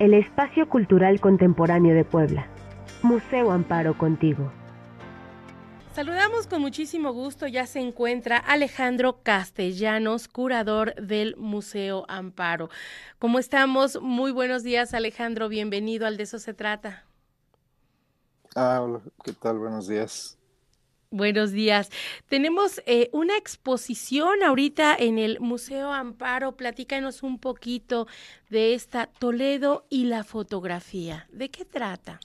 el espacio cultural contemporáneo de Puebla. Museo Amparo contigo. Saludamos con muchísimo gusto, ya se encuentra Alejandro Castellanos, curador del Museo Amparo. ¿Cómo estamos? Muy buenos días Alejandro, bienvenido al De eso se trata. Ah, hola, ¿qué tal? Buenos días. Buenos días. Tenemos eh, una exposición ahorita en el Museo Amparo. Platícanos un poquito de esta Toledo y la fotografía. ¿De qué trata?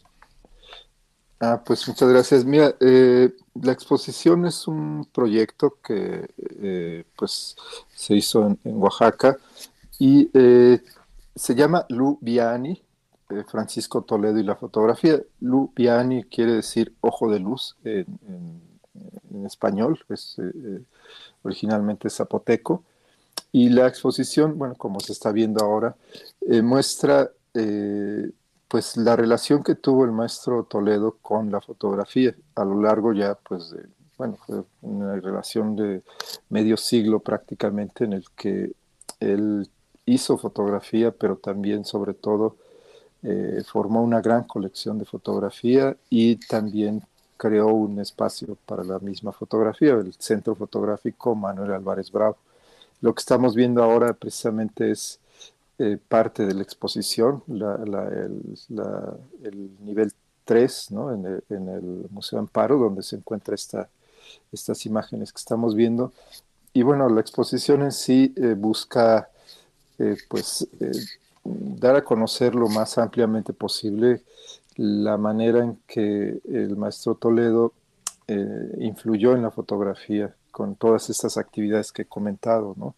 Ah, pues muchas gracias. Mira, eh, la exposición es un proyecto que eh, pues se hizo en, Oaxaca y se llama Lu Biani, Francisco Toledo y la fotografía. Lu Biani quiere decir ojo de luz en en español, es eh, eh, originalmente zapoteco. Y la exposición, bueno, como se está viendo ahora, eh, muestra pues la relación que tuvo el maestro Toledo con la fotografía a lo largo ya pues de, bueno, una relación de medio siglo prácticamente en el que él hizo fotografía, pero también sobre todo formó una gran colección de fotografía y también creó un espacio para la misma fotografía, el Centro Fotográfico Manuel Álvarez Bravo. Lo que estamos viendo ahora precisamente es eh, parte de la exposición, el, nivel 3 ¿no? en, el, Museo Amparo, donde se encuentran esta, estas imágenes que estamos viendo. Y bueno, la exposición en sí eh, busca eh, pues, dar a conocer lo más ampliamente posible la manera en que el maestro Toledo eh, influyó en la fotografía con todas estas actividades que he comentado, ¿no?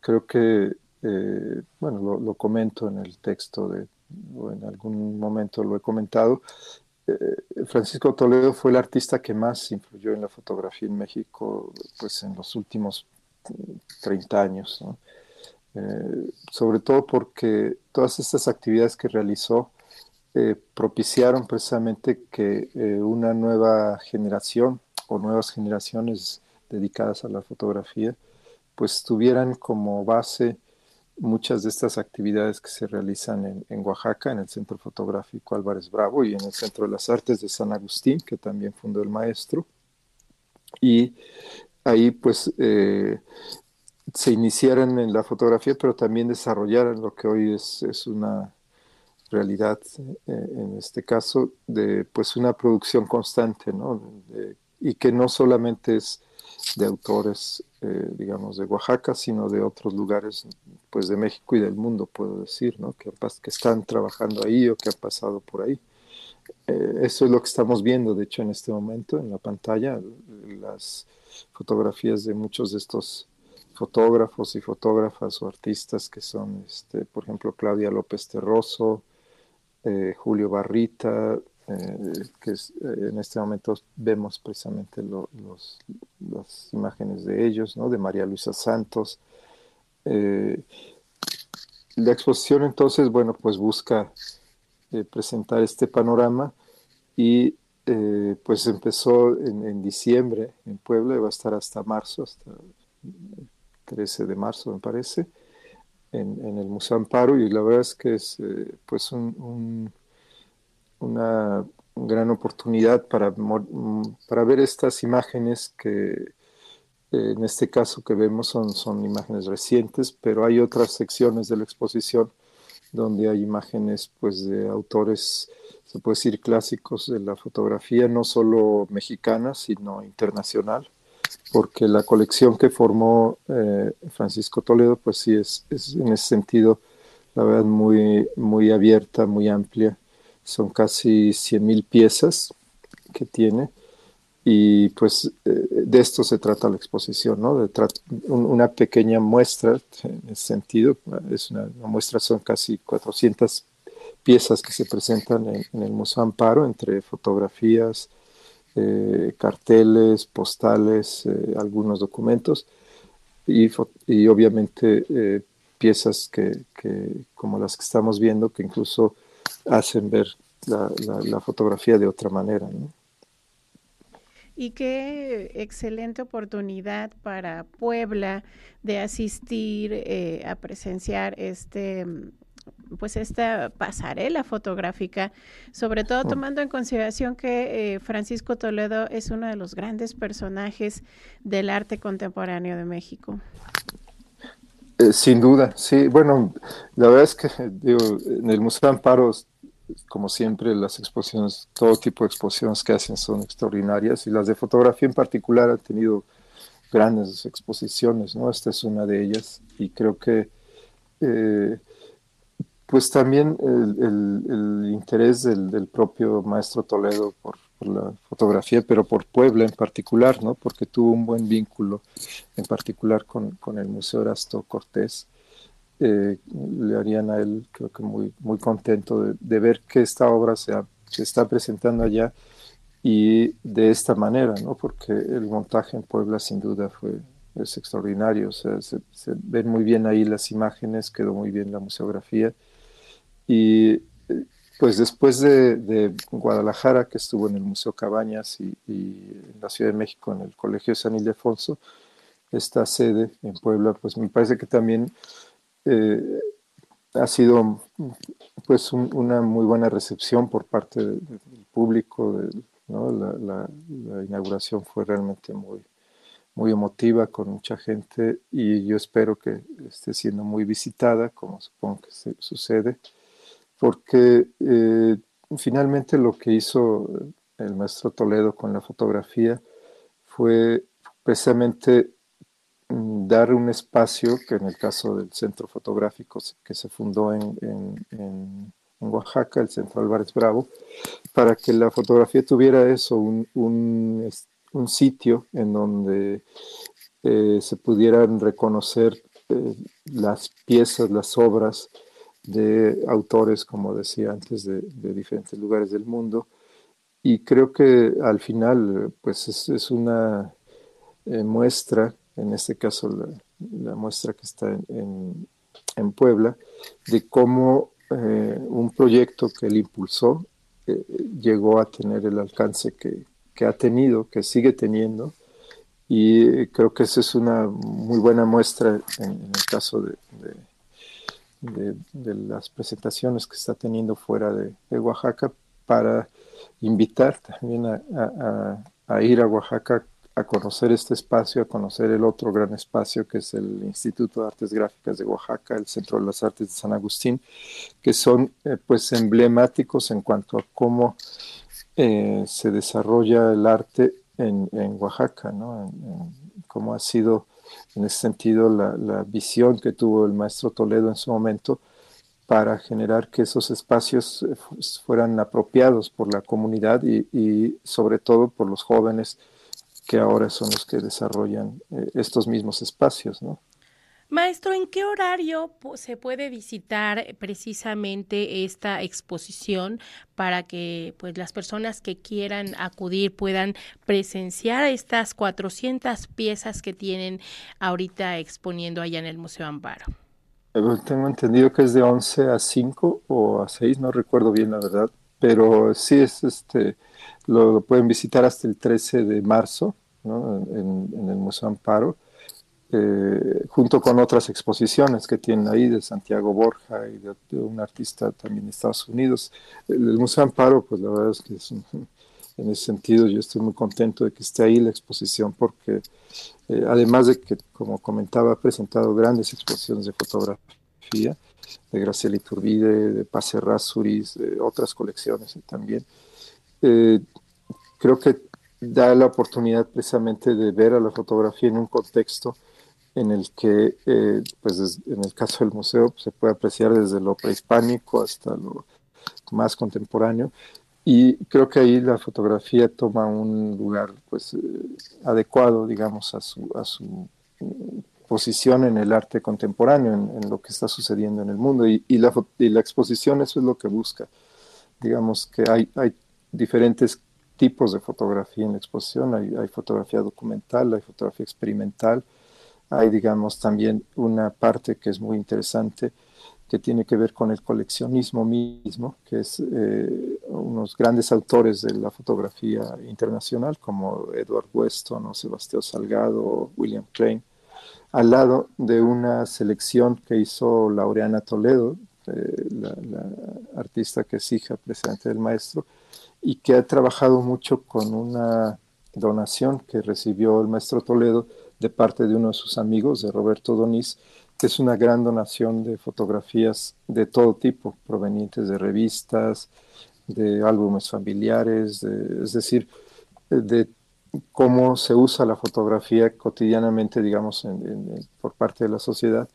Creo que, eh, bueno, lo, comento en el texto de, o en algún momento lo he comentado, eh, Francisco Toledo fue el artista que más influyó en la fotografía en México, pues en los últimos 30 años, sobre todo porque todas estas actividades que realizó eh, propiciaron precisamente que eh, una nueva generación o nuevas generaciones dedicadas a la fotografía pues tuvieran como base muchas de estas actividades que se realizan en, Oaxaca, en el Centro Fotográfico Álvarez Bravo y en el Centro de las Artes de San Agustín, que también fundó el maestro. Y ahí pues eh, se iniciaran en la fotografía, pero también desarrollaran lo que hoy es una realidad, eh, en este caso, de pues una producción constante, ¿no? y que no solamente es de autores, eh, digamos, de Oaxaca, sino de otros lugares, pues de México y del mundo, puedo decir, ¿no? Que, que están trabajando ahí o que han pasado por ahí. Eh, eso es lo que estamos viendo, de hecho, en este momento en la pantalla, las fotografías de muchos de estos fotógrafos y fotógrafas o artistas que son, este, por ejemplo, Claudia López Terroso, eh, Julio Barrita, eh, que eh, en este momento vemos precisamente las imágenes de ellos, ¿no? de María Luisa Santos. la exposición entonces, bueno, pues busca presentar este panorama y pues empezó en, en, diciembre en Puebla y va a estar hasta marzo, hasta el 13 de marzo me parece en, el Museo Amparo y la verdad es que es eh, pues una gran oportunidad para, para ver estas imágenes que eh, en este caso que vemos son, son imágenes recientes, pero hay otras secciones de la exposición donde hay imágenes pues de autores, se puede decir clásicos de la fotografía, no solo mexicana, sino internacional porque la colección que formó eh, Francisco Toledo, pues sí, es, en ese sentido, la verdad, muy, muy abierta, muy amplia. Son casi 100.000 piezas que tiene y pues eh, de esto se trata la exposición, ¿no? De una pequeña muestra en ese sentido, es una, muestra, son casi 400 piezas que se presentan en el Museo Amparo, entre fotografías, eh, carteles, postales, eh, algunos documentos y, obviamente eh, piezas que, como las que estamos viendo, que incluso hacen ver la, fotografía de otra manera. Y qué excelente oportunidad para Puebla de asistir a presenciar este pues esta pasarela fotográfica, sobre todo tomando en consideración que eh, Francisco Toledo es uno de los grandes personajes del arte contemporáneo de México. Eh, sin duda, sí. Bueno, la verdad es que digo, en el Museo Amparo, como siempre, las exposiciones, todo tipo de exposiciones que hacen son extraordinarias y las de fotografía en particular han tenido grandes exposiciones, ¿no? Esta es una de ellas y creo que eh, pues también el, interés del, propio maestro Toledo por, la fotografía, pero por Puebla en particular, ¿no? Porque tuvo un buen vínculo, en particular con, el Museo Erasto Cortés. Eh, le harían a él, creo que muy, muy contento de, ver que esta obra se, se, está presentando allá y de esta manera, ¿no? Porque el montaje en Puebla sin duda fue es extraordinario, o sea, se, ven muy bien ahí las imágenes, quedó muy bien la museografía y pues después de, Guadalajara, que estuvo en el Museo Cabañas y, en la Ciudad de México, en el Colegio San Ildefonso, esta sede en Puebla, pues me parece que también eh, ha sido pues una muy buena recepción por parte del, público. la, inauguración fue realmente muy, muy emotiva con mucha gente y yo espero que esté siendo muy visitada, como supongo que sucede porque eh, finalmente lo que hizo el maestro Toledo con la fotografía fue precisamente mm, dar un espacio, que en el caso del centro fotográfico que se fundó en, Oaxaca, el Centro Álvarez Bravo, para que la fotografía tuviera eso, un, sitio en donde eh, se pudieran reconocer eh, las piezas, las obras, de autores, como decía antes, de, diferentes lugares del mundo. Y creo que al final, pues es, una eh, muestra, en este caso la, muestra que está en, Puebla, de cómo un proyecto que él impulsó llegó a tener el alcance que, ha tenido, que sigue teniendo. Y creo que esa es una muy buena muestra en, el caso de de, las presentaciones que está teniendo fuera de, Oaxaca para invitar también a, ir a Oaxaca a conocer este espacio, a conocer el otro gran espacio que es el Instituto de Artes Gráficas de Oaxaca, el Centro de las Artes de San Agustín, que son eh, pues emblemáticos en cuanto a cómo eh, se desarrolla el arte en, Oaxaca, ¿no? cómo ha sido en ese sentido la, visión que tuvo el maestro Toledo en su momento para generar que esos espacios eh, fueran apropiados por la comunidad y, sobre todo por los jóvenes que ahora son los que desarrollan eh, estos mismos espacios, ¿no? Maestro, ¿en qué horario se puede visitar precisamente esta exposición para que pues las personas que quieran acudir puedan presenciar estas 400 piezas que tienen ahorita exponiendo allá en el Museo Amparo? Eh, tengo entendido que es de 11 a 5 o a 6, no recuerdo bien la verdad, pero sí es este lo, pueden visitar hasta el 13 de marzo en el Museo Amparo eh, junto con otras exposiciones que tienen ahí de Santiago Borja y de, un artista también de Estados Unidos. El, Museo Amparo, pues la verdad es que en ese sentido yo estoy muy contento de que esté ahí la exposición porque eh, además de que, como comentaba, ha presentado grandes exposiciones de fotografía de Graciela Iturbide, de Pase Rasuris, de otras colecciones también. Eh, creo que da la oportunidad precisamente de ver a la fotografía en un contexto en el que, eh, pues en el caso del museo, se puede apreciar desde lo prehispánico hasta lo más contemporáneo. Y creo que ahí la fotografía toma un lugar pues, eh, adecuado, digamos, a su, a su posición en el arte contemporáneo, en, lo que está sucediendo en el mundo. Y, y, la, y, la, exposición eso es lo que busca. Digamos que hay, hay diferentes tipos de fotografía en la exposición. Hay, hay fotografía documental, hay fotografía experimental, hay, digamos, también una parte que es muy interesante que tiene que ver con el coleccionismo mismo, que es eh, unos grandes autores de la fotografía internacional como Edward Weston o Sebastián Salgado o William Klein, al lado de una selección que hizo Laureana Toledo, eh, la, artista que es hija precisamente del maestro, y que ha trabajado mucho con una donación que recibió el maestro Toledo de parte de uno de sus amigos, de Roberto Doniz, que es una gran donación de fotografías de todo tipo, provenientes de revistas, de álbumes familiares, es decir, de cómo se usa la fotografía cotidianamente, digamos, por parte de la sociedad.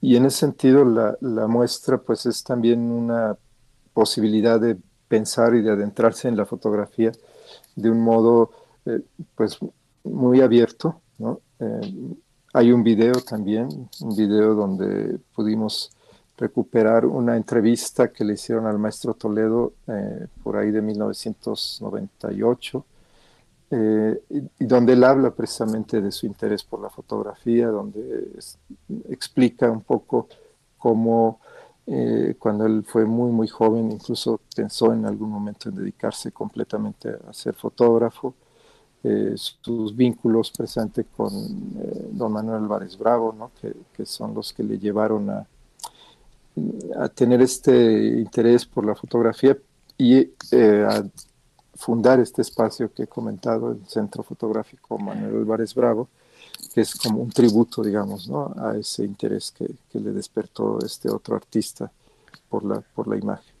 Y en ese sentido, la, muestra, pues, es también una posibilidad de pensar y de adentrarse en la fotografía de un modo, eh, pues, muy abierto, ¿no? Eh, hay un video también, un video donde pudimos recuperar una entrevista que le hicieron al maestro Toledo eh, por ahí de 1998, eh, y, donde él habla precisamente de su interés por la fotografía, donde explica un poco cómo cuando él fue muy, muy joven, incluso pensó en algún momento en dedicarse completamente a ser fotógrafo eh, sus vínculos presentes con eh, don Manuel Álvarez Bravo, que, son los que le llevaron a, a, tener este interés por la fotografía y eh, a fundar este espacio que he comentado, el Centro Fotográfico Manuel Álvarez Bravo, que es como un tributo, digamos, ¿no? a ese interés que, que le despertó este otro artista por la, por la imagen.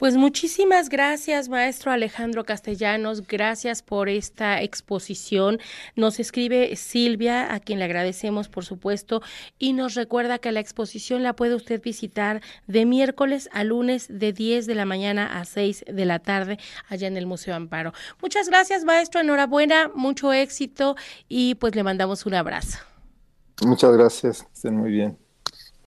Pues muchísimas gracias, maestro Alejandro Castellanos. Gracias por esta exposición. Nos escribe Silvia, a quien le agradecemos, por supuesto, y nos recuerda que la exposición la puede usted visitar de miércoles a lunes de 10 de la mañana a 6 de la tarde allá en el Museo Amparo. Muchas gracias, maestro. Enhorabuena, mucho éxito y pues le mandamos un abrazo. Muchas gracias. Estén muy bien.